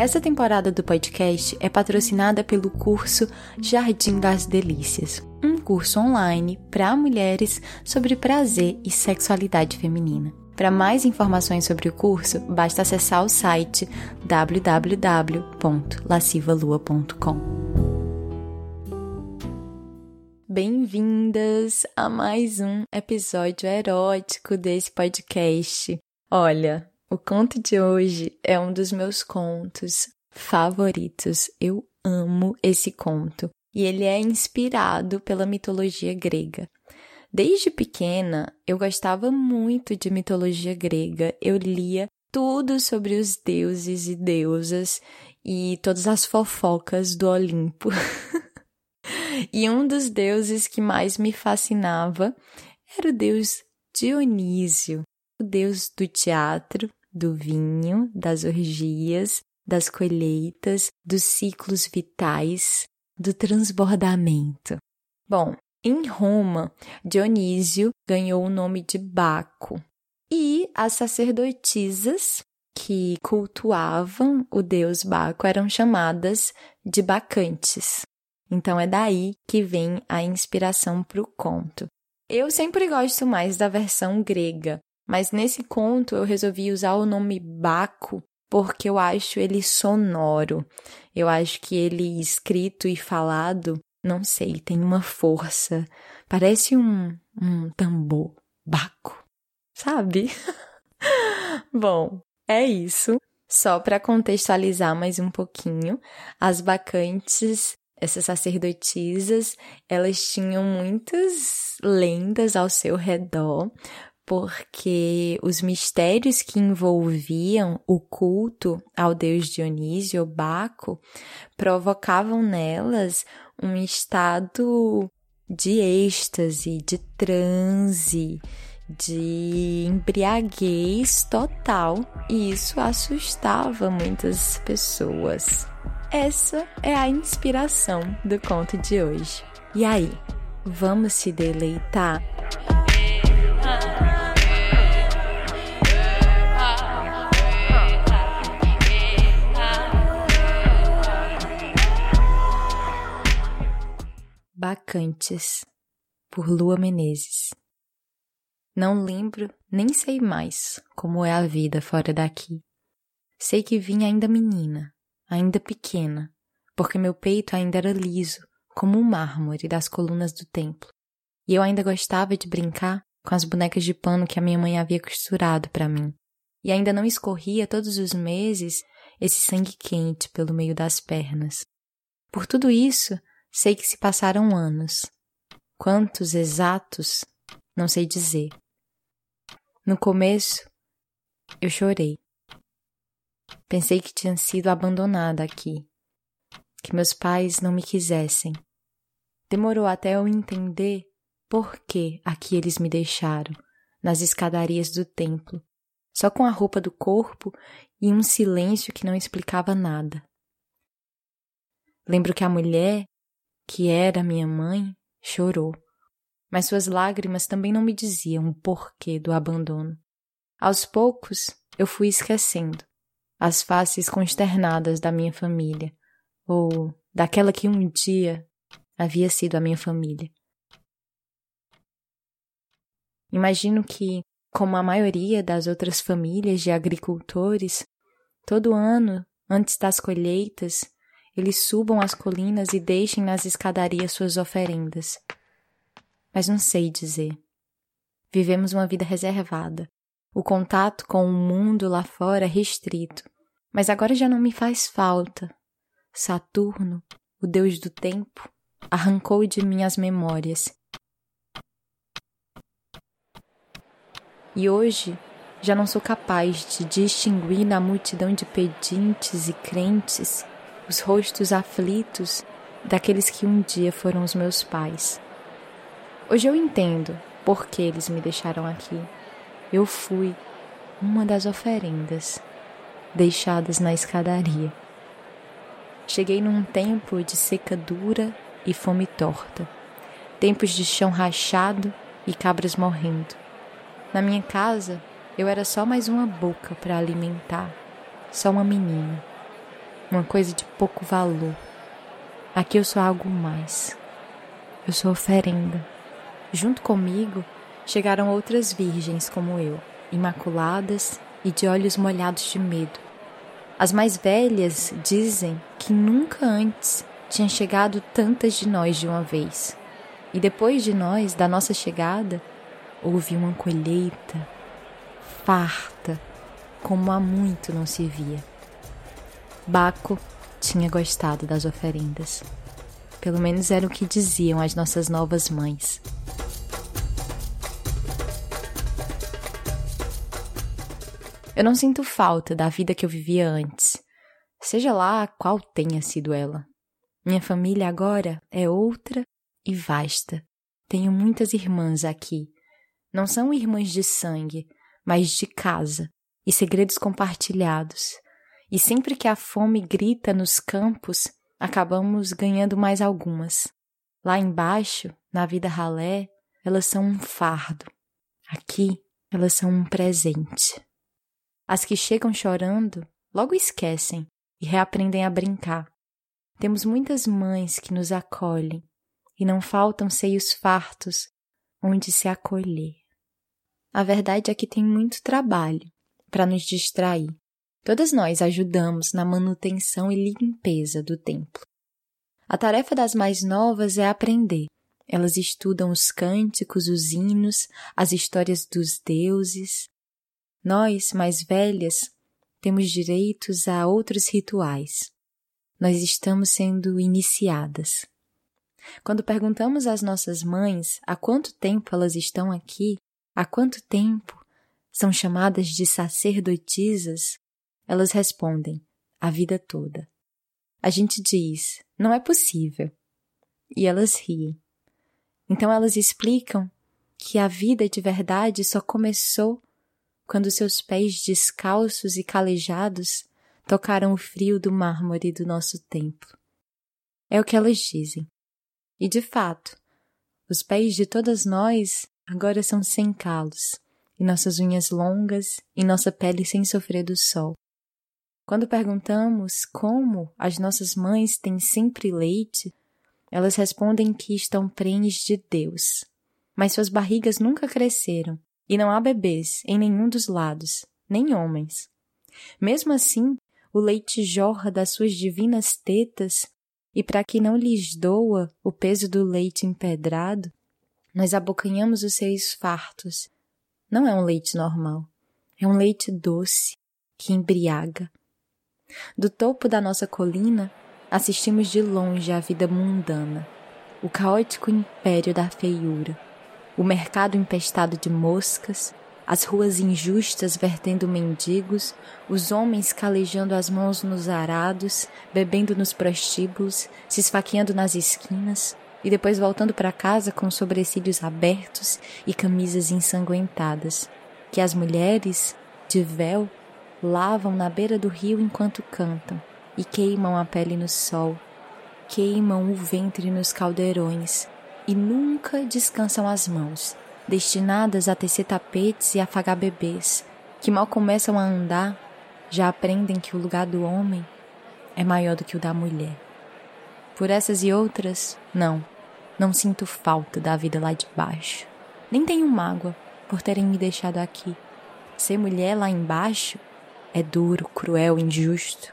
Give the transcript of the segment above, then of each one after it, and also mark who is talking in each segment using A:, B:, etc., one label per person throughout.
A: Essa temporada do podcast é patrocinada pelo curso Jardim das Delícias, um curso online para mulheres sobre prazer e sexualidade feminina. Para mais informações sobre o curso, basta acessar o site www.lascivalua.com. Bem-vindas a mais um episódio erótico desse podcast. Olha, o conto de hoje é um dos meus contos favoritos. Eu amo esse conto e ele é inspirado pela mitologia grega. Desde pequena, eu gostava muito de mitologia grega. Eu lia tudo sobre os deuses e deusas e todas as fofocas do Olimpo. e um dos deuses que mais me fascinava era o deus Dionísio, o deus do teatro, do vinho, das orgias, das colheitas, dos ciclos vitais, do transbordamento. Bom, em Roma, Dionísio ganhou o nome de Baco e as sacerdotisas que cultuavam o deus Baco eram chamadas de bacantes. Então é daí que vem a inspiração para o conto. Eu sempre gosto mais da versão grega, mas nesse conto eu resolvi usar o nome Baco porque eu acho ele sonoro. Eu acho que ele escrito e falado, não sei, tem uma força. Parece um, um tambor. Baco. Sabe? Bom, é isso. Só para contextualizar mais um pouquinho, as bacantes, essas sacerdotisas, elas tinham muitas lendas ao seu redor, porque os mistérios que envolviam o culto ao deus Dionísio, Baco, provocavam nelas um estado de êxtase, de transe, de embriaguez total, e isso assustava muitas pessoas. Essa é a inspiração do conto de hoje. E aí, vamos se deleitar? Bacantes, por Lua Menezes. Não lembro, nem sei mais como é a vida fora daqui. Sei que vim ainda menina, ainda pequena, porque meu peito ainda era liso, como o mármore das colunas do templo, e eu ainda gostava de brincar com as bonecas de pano que a minha mãe havia costurado para mim, e ainda não escorria todos os meses esse sangue quente pelo meio das pernas. Por tudo isso, Sei que se passaram anos. Quantos exatos, não sei dizer. No começo, eu chorei. Pensei que tinha sido abandonada aqui, que meus pais não me quisessem. Demorou até eu entender por que aqui eles me deixaram, nas escadarias do templo, só com a roupa do corpo e um silêncio que não explicava nada. Lembro que a mulher que era minha mãe, chorou. Mas suas lágrimas também não me diziam o porquê do abandono. Aos poucos, eu fui esquecendo as faces consternadas da minha família, ou daquela que um dia havia sido a minha família. Imagino que, como a maioria das outras famílias de agricultores, todo ano, antes das colheitas, eles subam as colinas e deixem nas escadarias suas oferendas. Mas não sei dizer. Vivemos uma vida reservada. O contato com o mundo lá fora é restrito. Mas agora já não me faz falta. Saturno, o deus do tempo, arrancou de mim as memórias. E hoje já não sou capaz de distinguir na multidão de pedintes e crentes os rostos aflitos daqueles que um dia foram os meus pais. Hoje eu entendo por que eles me deixaram aqui. Eu fui uma das oferendas deixadas na escadaria. Cheguei num tempo de seca dura e fome torta, tempos de chão rachado e cabras morrendo. Na minha casa, eu era só mais uma boca para alimentar, só uma menina, uma coisa de pouco valor. Aqui eu sou algo mais. Eu sou oferenda. Junto comigo chegaram outras virgens como eu, imaculadas e de olhos molhados de medo. As mais velhas dizem que nunca antes tinha chegado tantas de nós de uma vez. E depois de nós, da nossa chegada, houve uma colheita farta, como há muito não se via. Baco tinha gostado das oferendas. Pelo menos era o que diziam as nossas novas mães. Eu não sinto falta da vida que eu vivia antes, seja lá qual tenha sido ela. Minha família agora é outra e vasta. Tenho muitas irmãs aqui. Não são irmãs de sangue, mas de casa e segredos compartilhados. E sempre que a fome grita nos campos, acabamos ganhando mais algumas. Lá embaixo, na vida ralé, elas são um fardo. Aqui, elas são um presente. As que chegam chorando logo esquecem e reaprendem a brincar. Temos muitas mães que nos acolhem e não faltam seios fartos onde se acolher. A verdade é que tem muito trabalho para nos distrair. Todas nós ajudamos na manutenção e limpeza do templo. A tarefa das mais novas é aprender. Elas estudam os cânticos, os hinos, as histórias dos deuses, nós, mais velhas, temos direitos a outros rituais. Nós estamos sendo iniciadas. Quando perguntamos às nossas mães há quanto tempo elas estão aqui, há quanto tempo são chamadas de sacerdotisas, elas respondem: a vida toda. A gente diz: não é possível. E elas riem. Então elas explicam que a vida de verdade só começou quando seus pés descalços e calejados tocaram o frio do mármore do nosso templo. É o que elas dizem. E de fato, os pés de todas nós agora são sem calos, e nossas unhas longas, e nossa pele sem sofrer do sol. Quando perguntamos como as nossas mães têm sempre leite, elas respondem que estão prenhes de Deus, mas suas barrigas nunca cresceram e não há bebês em nenhum dos lados, nem homens. Mesmo assim, o leite jorra das suas divinas tetas, e para que não lhes doa o peso do leite empedrado, nós abocanhamos os seus fartos. Não é um leite normal, é um leite doce que embriaga. Do topo da nossa colina, assistimos de longe à vida mundana, o caótico império da feiura o mercado empestado de moscas, as ruas injustas vertendo mendigos, os homens calejando as mãos nos arados, bebendo nos prostíbulos, se esfaqueando nas esquinas e depois voltando para casa com sobrecílios abertos e camisas ensanguentadas, que as mulheres, de véu, lavam na beira do rio enquanto cantam e queimam a pele no sol, queimam o ventre nos caldeirões, e nunca descansam as mãos, destinadas a tecer tapetes e afagar bebês, que mal começam a andar, já aprendem que o lugar do homem é maior do que o da mulher. Por essas e outras, não, não sinto falta da vida lá de baixo. Nem tenho mágoa por terem me deixado aqui. Ser mulher lá embaixo é duro, cruel, injusto.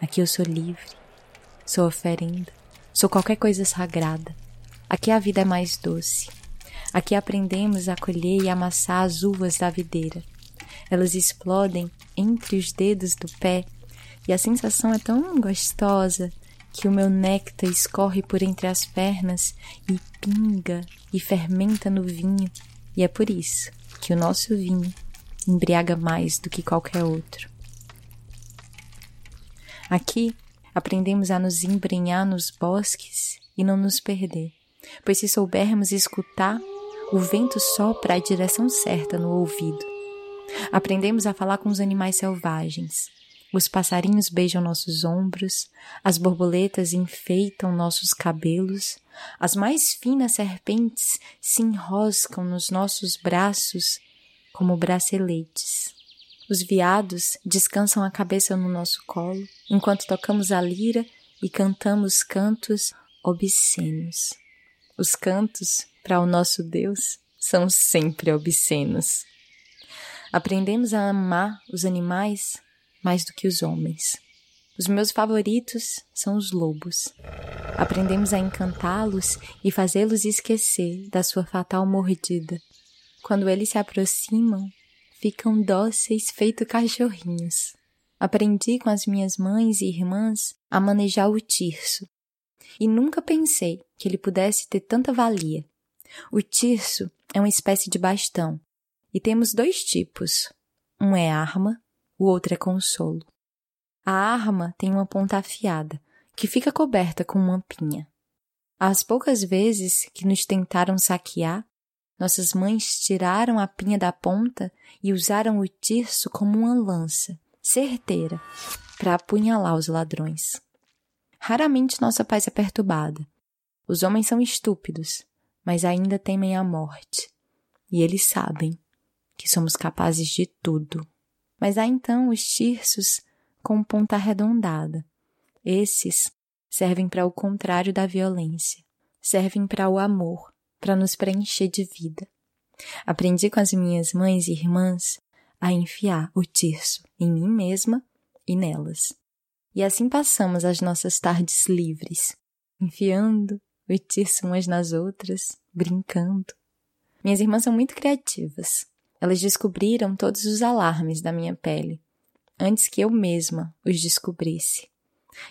A: Aqui eu sou livre, sou oferenda, sou qualquer coisa sagrada. Aqui a vida é mais doce. Aqui aprendemos a colher e amassar as uvas da videira. Elas explodem entre os dedos do pé e a sensação é tão gostosa que o meu néctar escorre por entre as pernas e pinga e fermenta no vinho. E é por isso que o nosso vinho embriaga mais do que qualquer outro. Aqui Aprendemos a nos embrenhar nos bosques e não nos perder, pois se soubermos escutar, o vento sopra a direção certa no ouvido. Aprendemos a falar com os animais selvagens. Os passarinhos beijam nossos ombros, as borboletas enfeitam nossos cabelos, as mais finas serpentes se enroscam nos nossos braços como braceletes. Os veados descansam a cabeça no nosso colo, enquanto tocamos a lira e cantamos cantos obscenos. Os cantos, para o nosso Deus, são sempre obscenos. Aprendemos a amar os animais mais do que os homens. Os meus favoritos são os lobos. Aprendemos a encantá-los e fazê-los esquecer da sua fatal mordida. Quando eles se aproximam, ficam dóceis feito cachorrinhos. Aprendi com as minhas mães e irmãs a manejar o tirso. E nunca pensei que ele pudesse ter tanta valia. O tirso é uma espécie de bastão. E temos dois tipos. Um é arma, o outro é consolo. A arma tem uma ponta afiada, que fica coberta com uma pinha. As poucas vezes que nos tentaram saquear, nossas mães tiraram a pinha da ponta e usaram o tirso como uma lança, certeira, para apunhalar os ladrões. Raramente nossa paz é perturbada. Os homens são estúpidos, mas ainda temem a morte. E eles sabem que somos capazes de tudo. Mas há então os tirsos com ponta arredondada. Esses servem para o contrário da violência. Servem para o amor, para nos preencher de vida. Aprendi com as minhas mães e irmãs a enfiar o tirso em mim mesma e nelas. E assim passamos as nossas tardes livres, enfiando o tirso umas nas outras, brincando. Minhas irmãs são muito criativas. Elas descobriram todos os alarmes da minha pele, antes que eu mesma os descobrisse.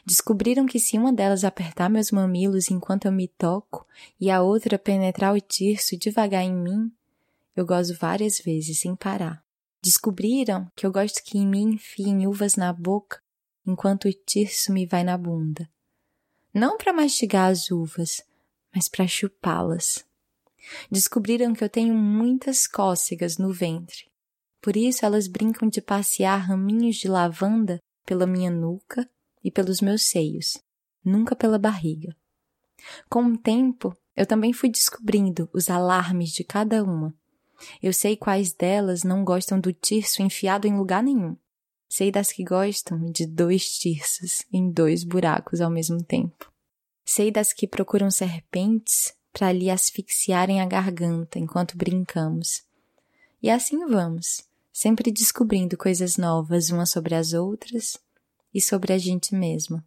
A: Descobriram que se uma delas apertar meus mamilos enquanto eu me toco e a outra penetrar o tirso devagar em mim, eu gozo várias vezes sem parar. Descobriram que eu gosto que em mim enfiem uvas na boca enquanto o tirso me vai na bunda. Não para mastigar as uvas, mas para chupá-las. Descobriram que eu tenho muitas cócegas no ventre. Por isso elas brincam de passear raminhos de lavanda pela minha nuca e pelos meus seios, nunca pela barriga. Com o tempo, eu também fui descobrindo os alarmes de cada uma. Eu sei quais delas não gostam do tirso enfiado em lugar nenhum. Sei das que gostam de dois tirsos em dois buracos ao mesmo tempo. Sei das que procuram serpentes para lhe asfixiarem a garganta enquanto brincamos. E assim vamos, sempre descobrindo coisas novas umas sobre as outras e sobre a gente mesma.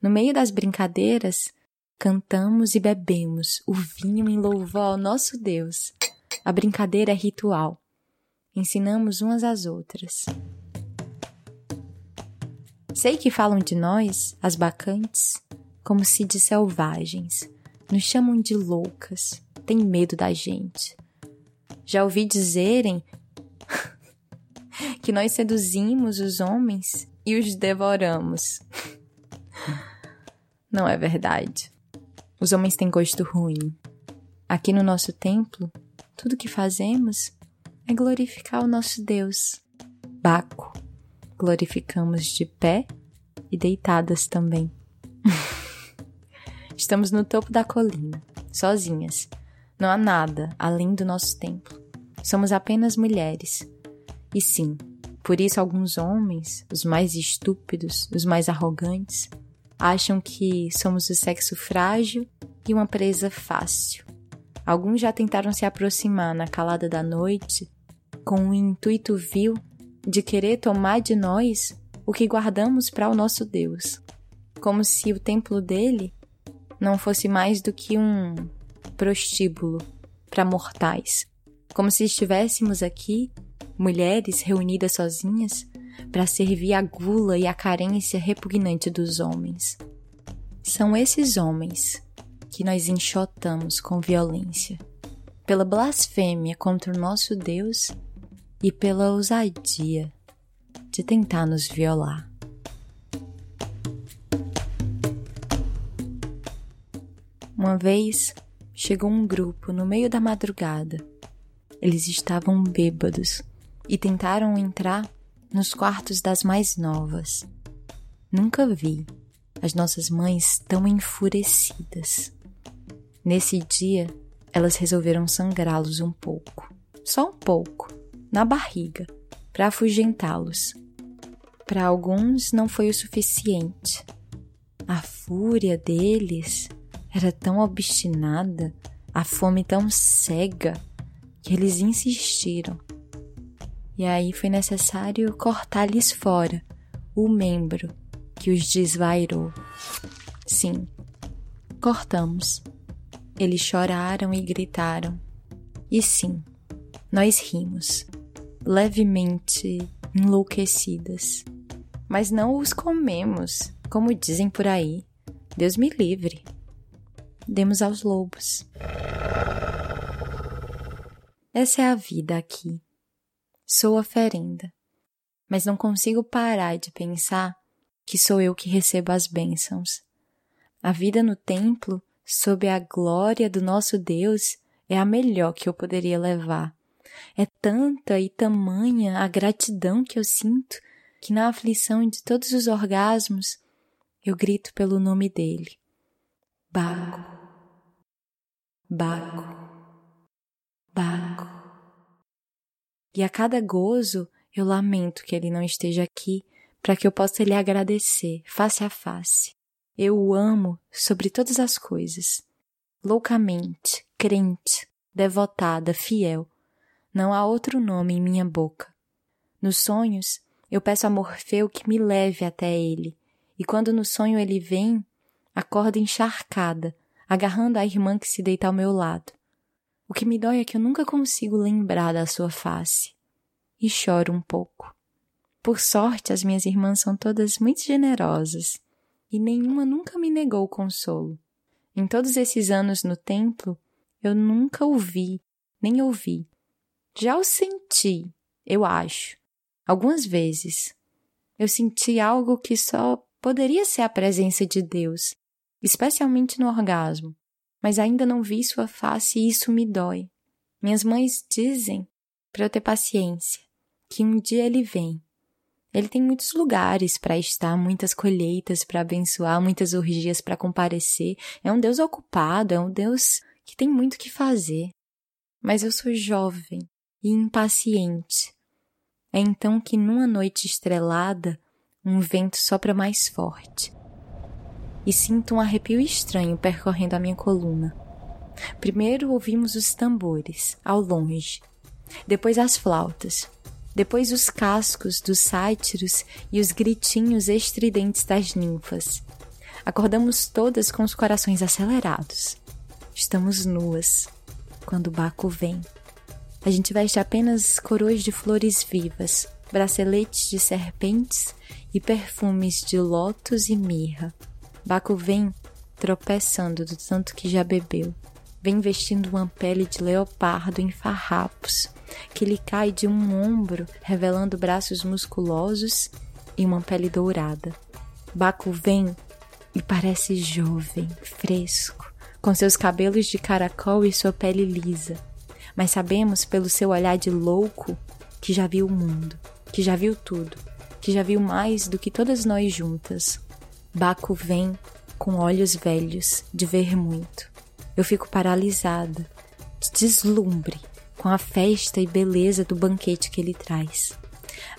A: No meio das brincadeiras, cantamos e bebemos o vinho em louvor ao nosso Deus. A brincadeira é ritual. Ensinamos umas às outras. Sei que falam de nós, as bacantes, como se de selvagens. Nos chamam de loucas, têm medo da gente. Já ouvi dizerem que nós seduzimos os homens e os devoramos. Não é verdade. Os homens têm gosto ruim. Aqui no nosso templo, tudo que fazemos é glorificar o nosso Deus, Baco. Glorificamos de pé e deitadas também. Estamos no topo da colina, sozinhas. Não há nada além do nosso templo. Somos apenas mulheres. E sim, por isso, alguns homens, os mais estúpidos, os mais arrogantes, acham que somos o sexo frágil e uma presa fácil. Alguns já tentaram se aproximar na calada da noite com o intuito vil de querer tomar de nós o que guardamos para o nosso Deus, como se o templo dele não fosse mais do que um prostíbulo para mortais, como se estivéssemos aqui mulheres reunidas sozinhas para servir a gula e a carência repugnante dos homens. São esses homens que nós enxotamos com violência, pela blasfêmia contra o nosso Deus e pela ousadia de tentar nos violar. Uma vez chegou um grupo no meio da madrugada. Eles estavam bêbados e tentaram entrar nos quartos das mais novas. Nunca vi as nossas mães tão enfurecidas. Nesse dia, elas resolveram sangrá-los um pouco, só um pouco, na barriga, para afugentá-los. Para alguns não foi o suficiente. A fúria deles era tão obstinada, a fome tão cega, que eles insistiram. E aí foi necessário cortar-lhes fora o membro que os desvairou. Sim, cortamos. Eles choraram e gritaram. E sim, nós rimos, levemente enlouquecidas. Mas não os comemos, como dizem por aí. Deus me livre. Demos aos lobos. Essa é a vida aqui. Sou oferenda, mas não consigo parar de pensar que sou eu que recebo as bênçãos. A vida no templo, sob a glória do nosso Deus, é a melhor que eu poderia levar. É tanta e tamanha a gratidão que eu sinto que na aflição de todos os orgasmos eu grito pelo nome dele. Baco, Baco, Baco. E a cada gozo eu lamento que ele não esteja aqui para que eu possa lhe agradecer face a face. Eu o amo sobre todas as coisas. Loucamente, crente, devotada, fiel. Não há outro nome em minha boca. Nos sonhos, eu peço a Morfeu que me leve até ele, e quando no sonho ele vem, acordo encharcada, agarrando a irmã que se deita ao meu lado. O que me dói é que eu nunca consigo lembrar da sua face. E choro um pouco. Por sorte, as minhas irmãs são todas muito generosas e nenhuma nunca me negou consolo. Em todos esses anos no templo, eu nunca o vi, nem ouvi. Já o senti, eu acho, algumas vezes. Eu senti algo que só poderia ser a presença de Deus, especialmente no orgasmo, mas ainda não vi sua face e isso me dói. Minhas mães dizem para eu ter paciência, que um dia ele vem ele tem muitos lugares para estar, muitas colheitas para abençoar, muitas orgias para comparecer. É um Deus ocupado, é um Deus que tem muito que fazer. Mas eu sou jovem e impaciente. É então que numa noite estrelada, um vento sopra mais forte. E sinto um arrepio estranho percorrendo a minha coluna. Primeiro ouvimos os tambores, ao longe. Depois as flautas, depois os cascos dos sátiros e os gritinhos estridentes das ninfas. Acordamos todas com os corações acelerados. Estamos nuas quando Baco vem. A gente veste apenas coroas de flores vivas, braceletes de serpentes e perfumes de lótus e mirra. Baco vem tropeçando do tanto que já bebeu. Vem vestindo uma pele de leopardo em farrapos, que lhe cai de um ombro, revelando braços musculosos e uma pele dourada. Baco vem e parece jovem, fresco, com seus cabelos de caracol e sua pele lisa. Mas sabemos pelo seu olhar de louco que já viu o mundo, que já viu tudo, que já viu mais do que todas nós juntas. Baco vem com olhos velhos de ver muito. Eu fico paralisada, de deslumbre com a festa e beleza do banquete que ele traz.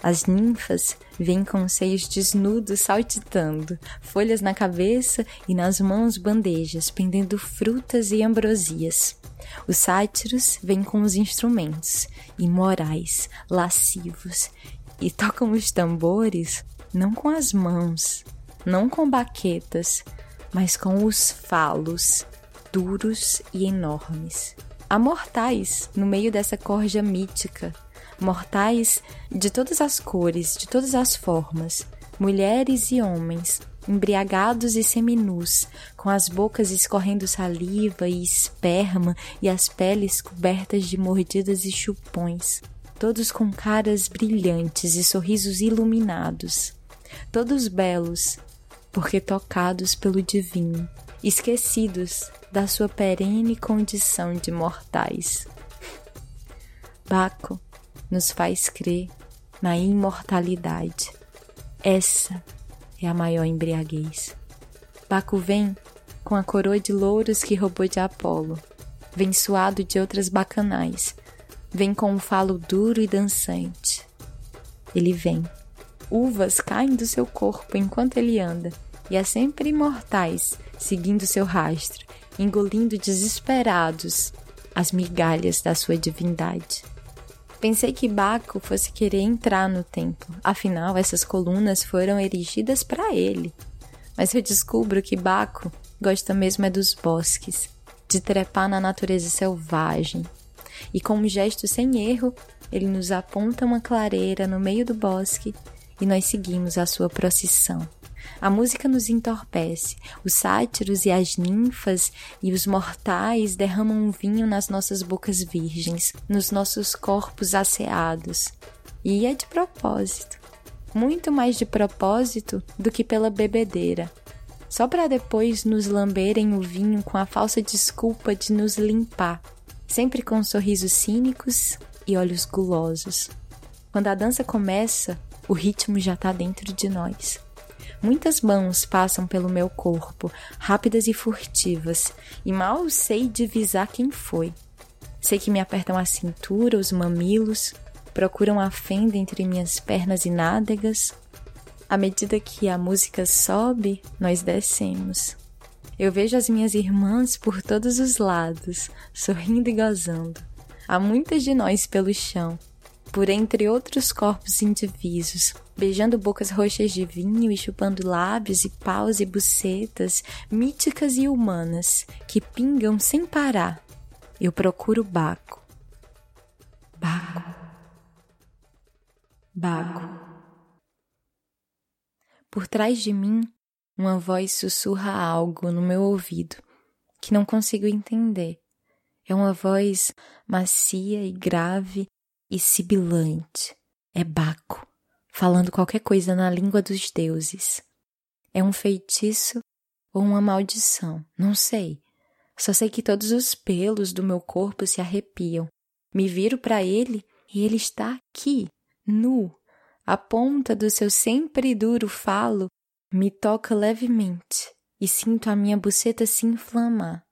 A: As ninfas vêm com os seios desnudos saltitando, folhas na cabeça e nas mãos bandejas, pendendo frutas e ambrosias. Os sátiros vêm com os instrumentos, imorais, lascivos, e tocam os tambores não com as mãos, não com baquetas, mas com os falos, duros e enormes. Há mortais no meio dessa corja mítica, mortais de todas as cores, de todas as formas, mulheres e homens, embriagados e seminus, com as bocas escorrendo saliva e esperma e as peles cobertas de mordidas e chupões, todos com caras brilhantes e sorrisos iluminados, todos belos, porque tocados pelo divino, esquecidos da sua perene condição de mortais. Baco nos faz crer na imortalidade. Essa é a maior embriaguez. Baco vem com a coroa de louros que roubou de Apolo, vem suado de outras bacanais, vem com um falo duro e dançante. Ele vem. Uvas caem do seu corpo enquanto ele anda, e há sempre imortais seguindo seu rastro, engolindo desesperados as migalhas da sua divindade. Pensei que Baco fosse querer entrar no templo, afinal, essas colunas foram erigidas para ele. Mas eu descubro que Baco gosta mesmo é dos bosques, de trepar na natureza selvagem. E com um gesto sem erro, ele nos aponta uma clareira no meio do bosque e nós seguimos a sua procissão. A música nos entorpece, os sátiros e as ninfas e os mortais derramam um vinho nas nossas bocas virgens, nos nossos corpos asseados. E é de propósito. Muito mais de propósito do que pela bebedeira. Só para depois nos lamberem o vinho com a falsa desculpa de nos limpar, sempre com sorrisos cínicos e olhos gulosos. Quando a dança começa, o ritmo já está dentro de nós. Muitas mãos passam pelo meu corpo, rápidas e furtivas, e mal sei divisar quem foi. Sei que me apertam a cintura, os mamilos, procuram a fenda entre minhas pernas e nádegas. À medida que a música sobe, nós descemos. Eu vejo as minhas irmãs por todos os lados, sorrindo e gozando. Há muitas de nós pelo chão, por entre outros corpos indivisos, beijando bocas roxas de vinho e chupando lábios e paus e bucetas, míticas e humanas, que pingam sem parar. Eu procuro Baco. Baco. Baco. Por trás de mim, uma voz sussurra algo no meu ouvido que não consigo entender. É uma voz macia e grave e sibilante. É Baco, falando qualquer coisa na língua dos deuses. É um feitiço ou uma maldição, não sei. Só sei que todos os pelos do meu corpo se arrepiam. Me viro para ele e ele está aqui, nu. A ponta do seu sempre duro falo me toca levemente e sinto a minha buceta se inflamar.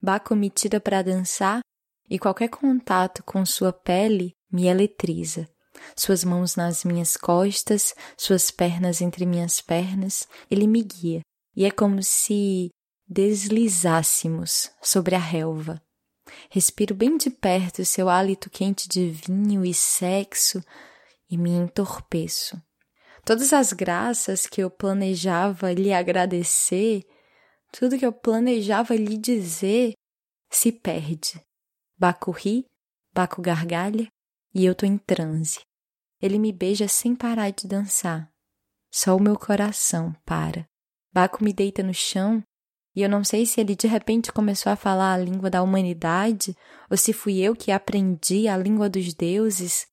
A: Baco me tira para dançar e qualquer contato com sua pele me eletriza. Suas mãos nas minhas costas, suas pernas entre minhas pernas, ele me guia, e é como se deslizássemos sobre a relva. Respiro bem de perto seu hálito quente de vinho e sexo e me entorpeço. Todas as graças que eu planejava lhe agradecer, tudo que eu planejava lhe dizer, se perde. Baco ri, Baco gargalha, e eu tô em transe. Ele me beija sem parar de dançar. Só o meu coração para. Baco me deita no chão e eu não sei se ele de repente começou a falar a língua da humanidade ou se fui eu que aprendi a língua dos deuses.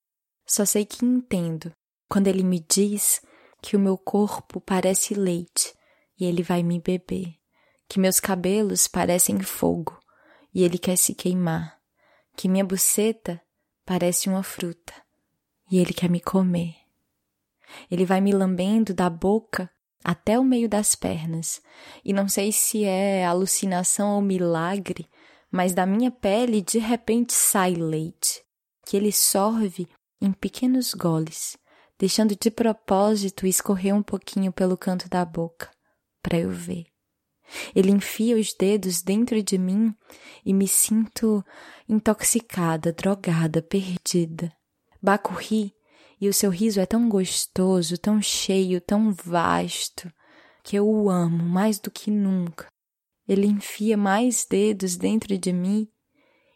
A: Só sei que entendo quando ele me diz que o meu corpo parece leite e ele vai me beber, que meus cabelos parecem fogo e ele quer se queimar, que minha buceta parece uma fruta e ele quer me comer. Ele vai me lambendo da boca até o meio das pernas, e não sei se é alucinação ou milagre, mas da minha pele de repente sai leite, que ele sorve em pequenos goles, deixando de propósito escorrer um pouquinho pelo canto da boca, para eu ver. Ele enfia os dedos dentro de mim e me sinto intoxicada, drogada, perdida. Baco ri e o seu riso é tão gostoso, tão cheio, tão vasto, que eu o amo mais do que nunca. Ele enfia mais dedos dentro de mim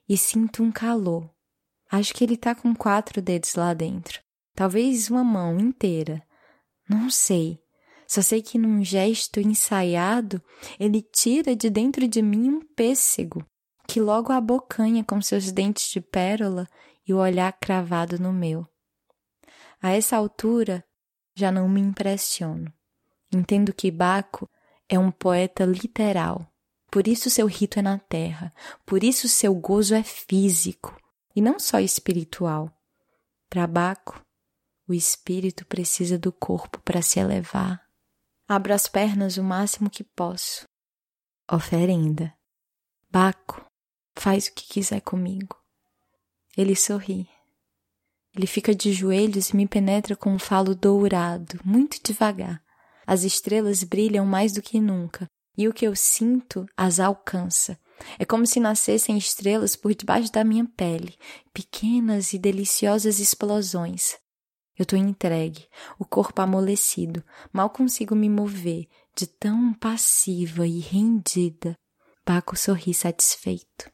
A: e sinto um calor. Acho que ele tá com quatro dedos lá dentro. Talvez uma mão inteira. Não sei. Só sei que num gesto ensaiado, ele tira de dentro de mim um pêssego, que logo abocanha com seus dentes de pérola e o olhar cravado no meu. A essa altura, já não me impressiono. Entendo que Baco é um poeta literal, Por isso seu rito é na terra, por isso seu gozo é físico e não só espiritual. Para Baco, o espírito precisa do corpo para se elevar. Abro as pernas o máximo que posso. Oferenda. Baco, faz o que quiser comigo. Ele sorri. Ele fica de joelhos e me penetra com um falo dourado, muito devagar. As estrelas brilham mais do que nunca, e o que eu sinto as alcança. É como se nascessem estrelas por debaixo da minha pele, pequenas e deliciosas explosões. Eu estou entregue, o corpo amolecido, mal consigo me mover, de tão passiva e rendida. Baco sorri satisfeito.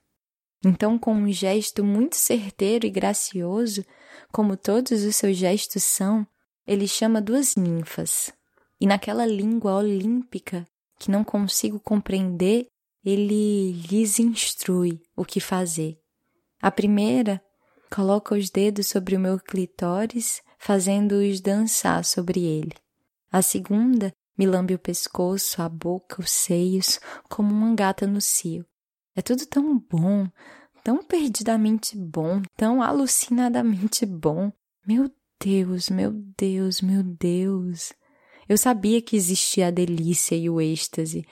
A: Então, com um gesto muito certeiro e gracioso, como todos os seus gestos são, ele chama duas ninfas. E naquela língua olímpica que não consigo compreender, ele lhes instrui o que fazer. A primeira coloca os dedos sobre o meu clitóris, fazendo-os dançar sobre ele. A segunda me lambe o pescoço, a boca, os seios, como uma gata no cio. É tudo tão bom, tão perdidamente bom, tão alucinadamente bom. Meu Deus, meu Deus, meu Deus. Eu sabia que existia a delícia e o êxtase,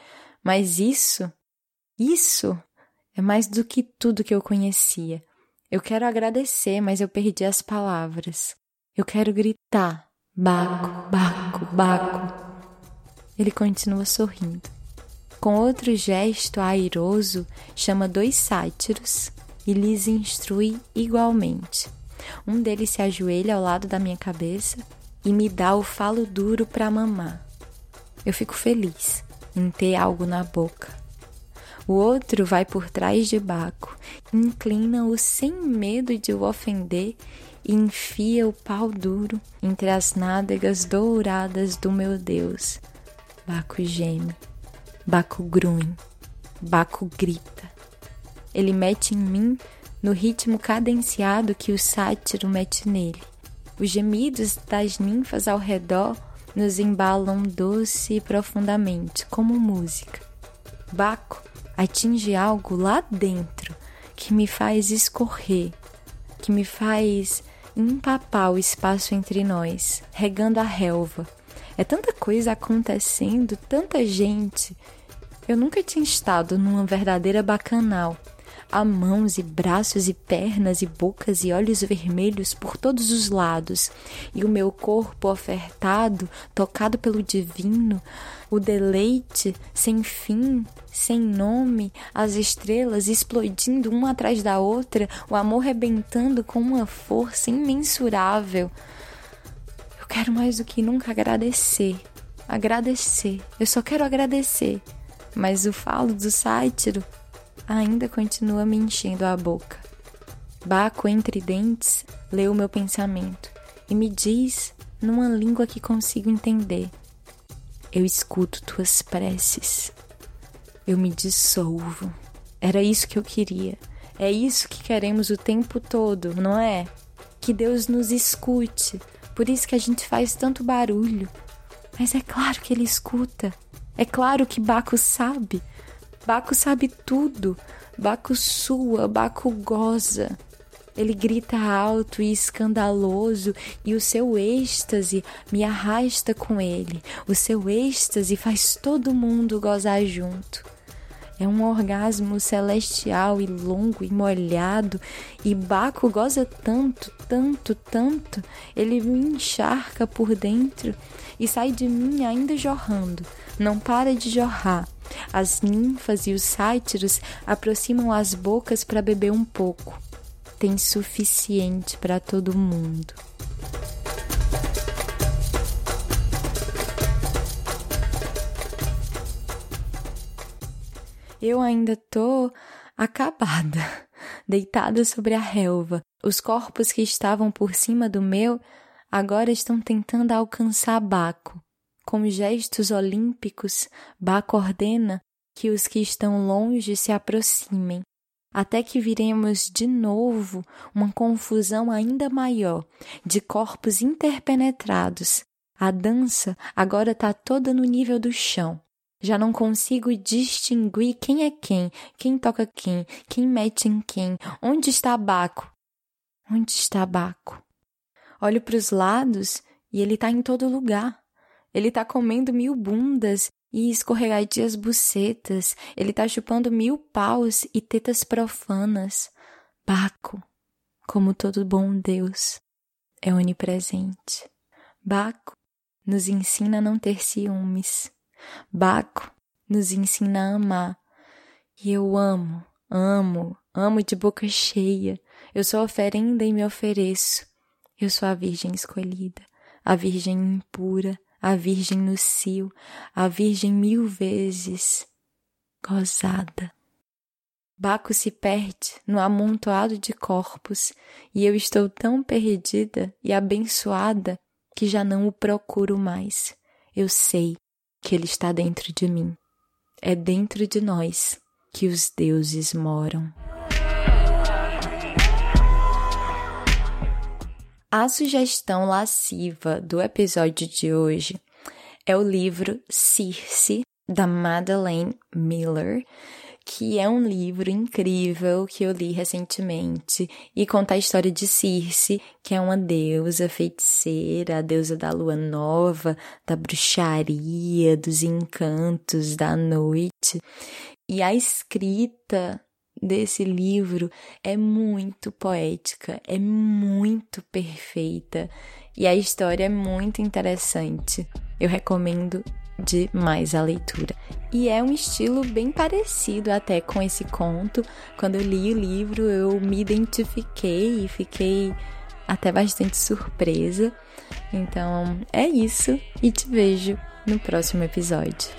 A: mas isso, isso é mais do que tudo que eu conhecia. Eu quero agradecer, mas eu perdi as palavras. Eu quero gritar: Baco, Baco, Baco. Ele continua sorrindo. Com outro gesto airoso, chama dois sátiros e lhes instrui igualmente. Um deles se ajoelha ao lado da minha cabeça e me dá o falo duro para mamar. Eu fico feliz em ter algo na boca. O outro vai por trás de Baco, inclina-o sem medo de o ofender e enfia o pau duro entre as nádegas douradas do meu Deus. Baco geme, Baco grunhe, Baco grita. Ele mete em mim no ritmo cadenciado que o sátiro mete nele. Os gemidos das ninfas ao redor nos embalam doce e profundamente, como música. Baco atinge algo lá dentro que me faz escorrer, que me faz empapar o espaço entre nós, regando a relva. É tanta coisa acontecendo, tanta gente. Eu nunca tinha estado numa verdadeira bacanal Há mãos e braços e pernas e bocas e olhos vermelhos por todos os lados, e o meu corpo ofertado, tocado pelo divino, o deleite sem fim, sem nome, as estrelas explodindo uma atrás da outra, o amor rebentando com uma força imensurável. Eu quero mais do que nunca agradecer. Agradecer. Eu só quero agradecer. Mas o falo do sátiro ainda continua me enchendo a boca. Baco entre dentes leu meu pensamento e me diz numa língua que consigo entender. Eu escuto tuas preces. Eu me dissolvo. Era isso que eu queria. É isso que queremos o tempo todo, não é? Que Deus nos escute. Por isso que a gente faz tanto barulho. Mas é claro que ele escuta. É claro que Baco sabe. Baco sabe tudo. Baco sua, Baco goza. Ele grita alto e escandaloso, e o seu êxtase me arrasta com ele. O seu êxtase faz todo mundo gozar junto. É um orgasmo celestial e longo e molhado, e Baco goza tanto, tanto, tanto, ele me encharca por dentro e sai de mim ainda jorrando, não para de jorrar. As ninfas e os sátiros aproximam as bocas para beber um pouco. Tem suficiente para todo mundo. Eu ainda tô acabada, deitada sobre a relva. Os corpos que estavam por cima do meu agora estão tentando alcançar Baco. Com gestos olímpicos, Baco ordena que os que estão longe se aproximem, até que viremos de novo uma confusão ainda maior de corpos interpenetrados. A dança agora está toda no nível do chão. Já não consigo distinguir quem é quem, quem toca quem, quem mete em quem, onde está Baco. Onde está Baco? Olho para os lados e ele está em todo lugar. Ele está comendo mil bundas e escorregadias bucetas. Ele está chupando mil paus e tetas profanas. Baco, como todo bom Deus, é onipresente. Baco nos ensina a não ter ciúmes. Baco nos ensina a amar. E eu amo, amo, amo de boca cheia. Eu sou oferenda e me ofereço. Eu sou a Virgem escolhida, a Virgem impura, a Virgem no cio, a Virgem mil vezes gozada. Baco se perde no amontoado de corpos, e eu estou tão perdida e abençoada que já não o procuro mais. Eu sei que ele está dentro de mim. É dentro de nós que os deuses moram. A sugestão lasciva do episódio de hoje é o livro Circe, da Madeleine Miller, que é um livro incrível que eu li recentemente e conta a história de Circe, que é uma deusa feiticeira, a deusa da lua nova, da bruxaria, dos encantos da noite. E a escrita desse livro é muito poética, é muito perfeita e a história é muito interessante. Eu recomendo demais a leitura. E é um estilo bem parecido até com esse conto. Quando eu li o livro, eu me identifiquei e fiquei até bastante surpresa. Então é isso e te vejo no próximo episódio.